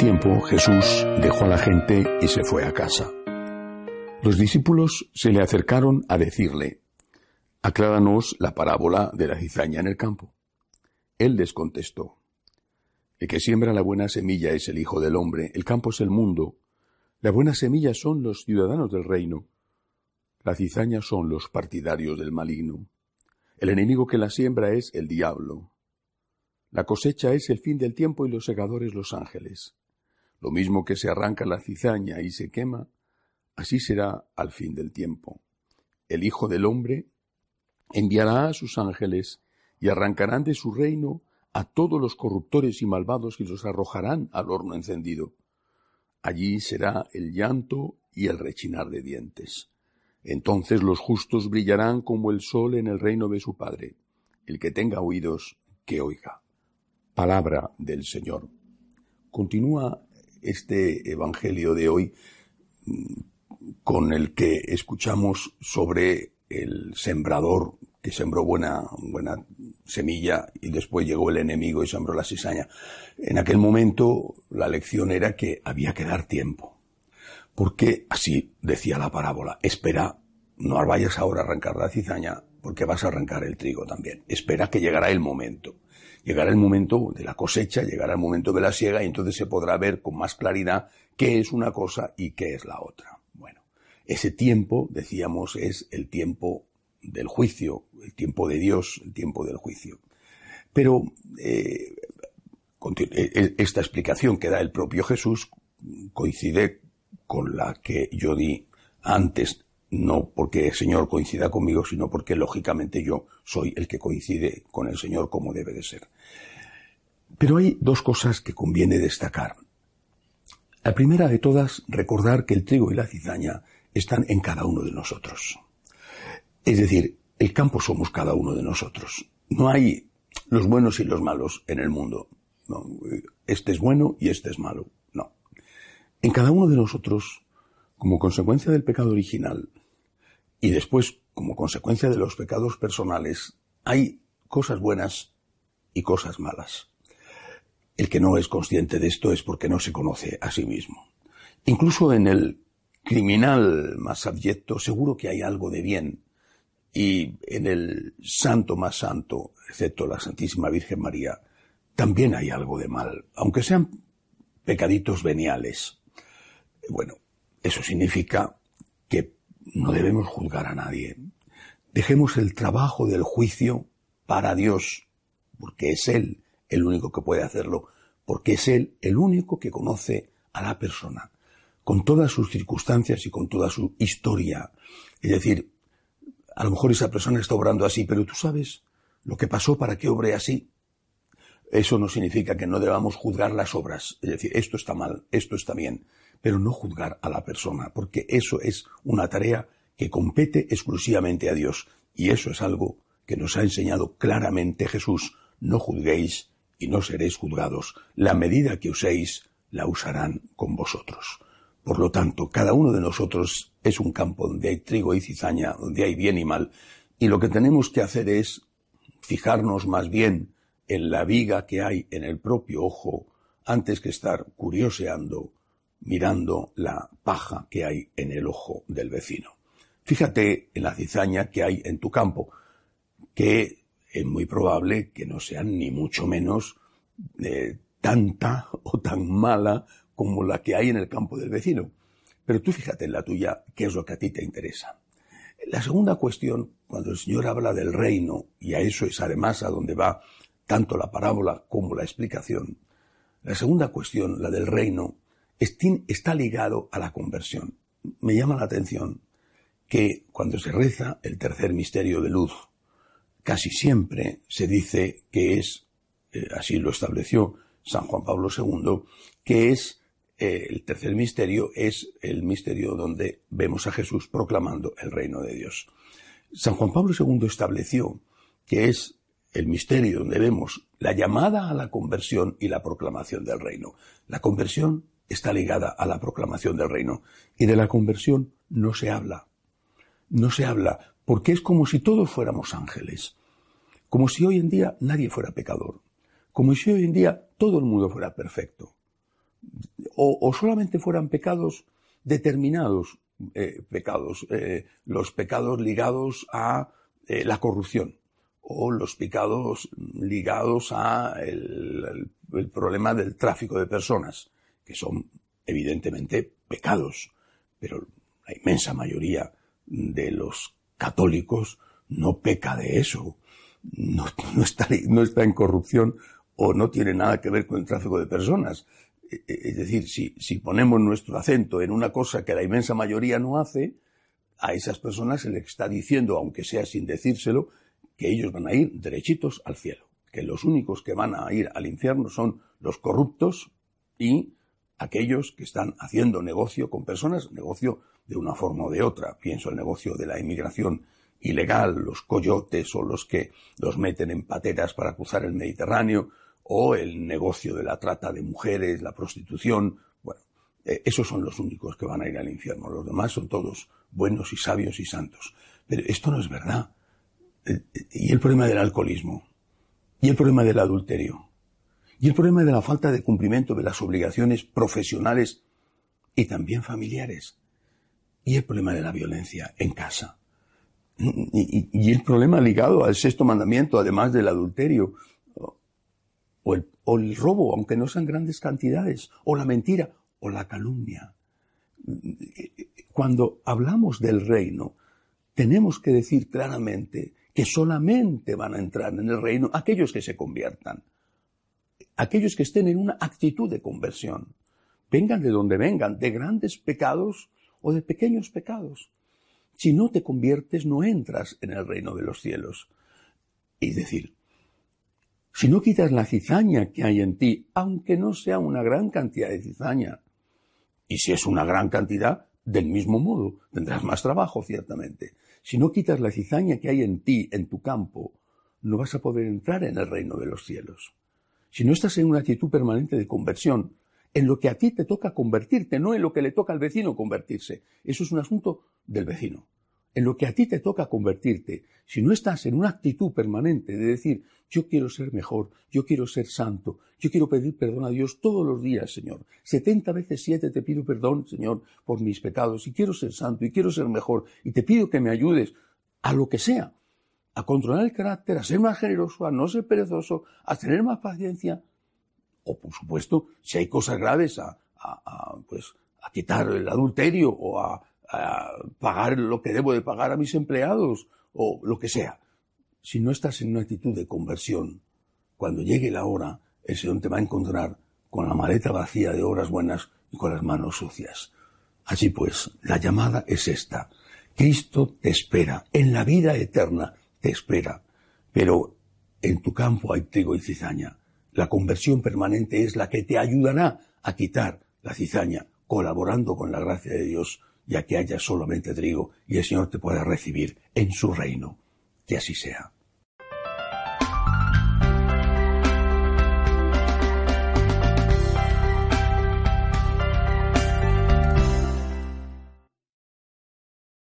tiempo Jesús dejó a la gente y se fue a casa. Los discípulos se le acercaron a decirle, Acláranos la parábola de la cizaña en el campo. Él les contestó, El que siembra la buena semilla es el Hijo del Hombre, el campo es el mundo, la buena semilla son los ciudadanos del reino, la cizaña son los partidarios del maligno, el enemigo que la siembra es el diablo, la cosecha es el fin del tiempo y los segadores los ángeles. Lo mismo que se arranca la cizaña y se quema, así será al fin del tiempo. El Hijo del Hombre enviará a sus ángeles y arrancarán de su reino a todos los corruptores y malvados y los arrojarán al horno encendido. Allí será el llanto y el rechinar de dientes. Entonces los justos brillarán como el sol en el reino de su Padre. El que tenga oídos, que oiga. Palabra del Señor. Continúa este Evangelio de hoy mm, con el que escuchamos sobre el sembrador que sembró buena, buena semilla y después llegó el enemigo y sembró la cizaña. En aquel momento la lección era que había que dar tiempo. Porque así decía la parábola, espera, no vayas ahora a arrancar la cizaña porque vas a arrancar el trigo también. Espera que llegará el momento llegará el momento de la cosecha, llegará el momento de la siega y entonces se podrá ver con más claridad qué es una cosa y qué es la otra. Bueno, ese tiempo, decíamos, es el tiempo del juicio, el tiempo de Dios, el tiempo del juicio. Pero eh, e, esta explicación que da el propio Jesús coincide con la que yo di antes no porque el Señor coincida conmigo, sino porque lógicamente yo soy el que coincide con el Señor como debe de ser. Pero hay dos cosas que conviene destacar. La primera de todas, recordar que el trigo y la cizaña están en cada uno de nosotros. Es decir, el campo somos cada uno de nosotros. No hay los buenos y los malos en el mundo. este es bueno y este es malo. No. En cada uno de nosotros, como consecuencia del pecado original, y después, como consecuencia de los pecados personales, hay cosas buenas y cosas malas. El que no es consciente de esto es porque no se conoce a sí mismo. Incluso en el criminal más abyecto seguro que hay algo de bien. Y en el santo más santo, excepto la Santísima Virgen María, también hay algo de mal, aunque sean pecaditos veniales. Bueno, eso significa no debemos juzgar a nadie. Dejemos el trabajo del juicio para Dios, porque es Él el único que puede hacerlo, porque es Él el único que conoce a la persona, con todas sus circunstancias y con toda su historia. Es decir, a lo mejor esa persona está obrando así, pero tú sabes lo que pasó para que obre así. Eso no significa que no debamos juzgar las obras, es decir, esto está mal, esto está bien pero no juzgar a la persona, porque eso es una tarea que compete exclusivamente a Dios. Y eso es algo que nos ha enseñado claramente Jesús. No juzguéis y no seréis juzgados. La medida que uséis la usarán con vosotros. Por lo tanto, cada uno de nosotros es un campo donde hay trigo y cizaña, donde hay bien y mal, y lo que tenemos que hacer es fijarnos más bien en la viga que hay en el propio ojo antes que estar curioseando mirando la paja que hay en el ojo del vecino. Fíjate en la cizaña que hay en tu campo, que es muy probable que no sean ni mucho menos eh, tanta o tan mala como la que hay en el campo del vecino. Pero tú fíjate en la tuya, qué es lo que a ti te interesa. La segunda cuestión, cuando el Señor habla del reino, y a eso es además a donde va tanto la parábola como la explicación, la segunda cuestión, la del reino, está ligado a la conversión. Me llama la atención que cuando se reza el tercer misterio de luz, casi siempre se dice que es, eh, así lo estableció San Juan Pablo II, que es eh, el tercer misterio es el misterio donde vemos a Jesús proclamando el reino de Dios. San Juan Pablo II estableció que es el misterio donde vemos la llamada a la conversión y la proclamación del reino. La conversión está ligada a la proclamación del reino. Y de la conversión no se habla. No se habla porque es como si todos fuéramos ángeles. Como si hoy en día nadie fuera pecador. Como si hoy en día todo el mundo fuera perfecto. o, solamente fueran pecados determinados, eh, pecados, eh, los pecados ligados a eh, la corrupción o los pecados ligados a el, problema del tráfico de personas, que son evidentemente pecados, pero la inmensa mayoría de los católicos no peca de eso, no, está, no está en corrupción o no tiene nada que ver con el tráfico de personas. E, e, es decir, si, si ponemos nuestro acento en una cosa que la inmensa mayoría no hace, a esas personas se les está diciendo, aunque sea sin decírselo, que ellos van a ir derechitos al cielo, que los únicos que van a ir al infierno son los corruptos y aquellos que están haciendo negocio con personas, negocio de una forma o de otra. Pienso el negocio de la inmigración ilegal, los coyotes o los que los meten en pateras para cruzar el Mediterráneo, o el negocio de la trata de mujeres, la prostitución. Bueno, eh, esos son los únicos que van a ir al infierno. Los demás son todos buenos y sabios y santos. Pero esto no es verdad. Eh, eh, y el problema del alcoholismo. Y el problema del adulterio. Y el problema de la falta de cumplimiento de las obligaciones profesionales y también familiares. Y el problema de la violencia en casa. Y, el problema ligado al sexto mandamiento, además del adulterio, o el, robo, aunque no sean grandes cantidades, o la mentira, o la calumnia. Cuando hablamos del reino, tenemos que decir claramente que solamente van a entrar en el reino aquellos que se conviertan, aquellos que estén en una actitud de conversión, vengan de donde vengan, de grandes pecados o de pequeños pecados. Si no te conviertes, no entras en el reino de los cielos. Es decir, si no quitas la cizaña que hay en ti, aunque no sea una gran cantidad de cizaña, y si es una gran cantidad, del mismo modo, tendrás más trabajo, ciertamente. Si no quitas la cizaña que hay en ti, en tu campo, no vas a poder entrar en el reino de los cielos. Si no estás en una actitud permanente de conversión, en lo que a ti te toca convertirte, no en lo que le toca al vecino convertirse. Eso es un asunto del vecino en lo que a ti te toca convertirte, si no estás en una actitud permanente de decir, yo quiero ser mejor, yo quiero ser santo, yo quiero pedir perdón a Dios todos los días, Señor. Setenta veces siete te pido perdón, Señor, por mis pecados, y quiero ser santo, y quiero ser mejor, y te pido que me ayudes a lo que sea, a controlar el carácter, a ser más generoso, a no ser perezoso, a tener más paciencia, o por supuesto, si hay cosas graves, a, a pues, a quitar el adulterio o a a pagar lo que debo de pagar a mis empleados o lo que sea. Si no estás en una actitud de conversión, cuando llegue la hora, el Señor te va a encontrar con la maleta vacía de obras buenas y con las manos sucias. Así pues, la llamada es esta. Cristo te espera, en la vida eterna te espera, pero en tu campo hay trigo y cizaña. La conversión permanente es la que te ayudará a quitar la cizaña, colaborando con la gracia de Dios ya que haya solamente trigo y el Señor te pueda recibir en su reino. Que así sea.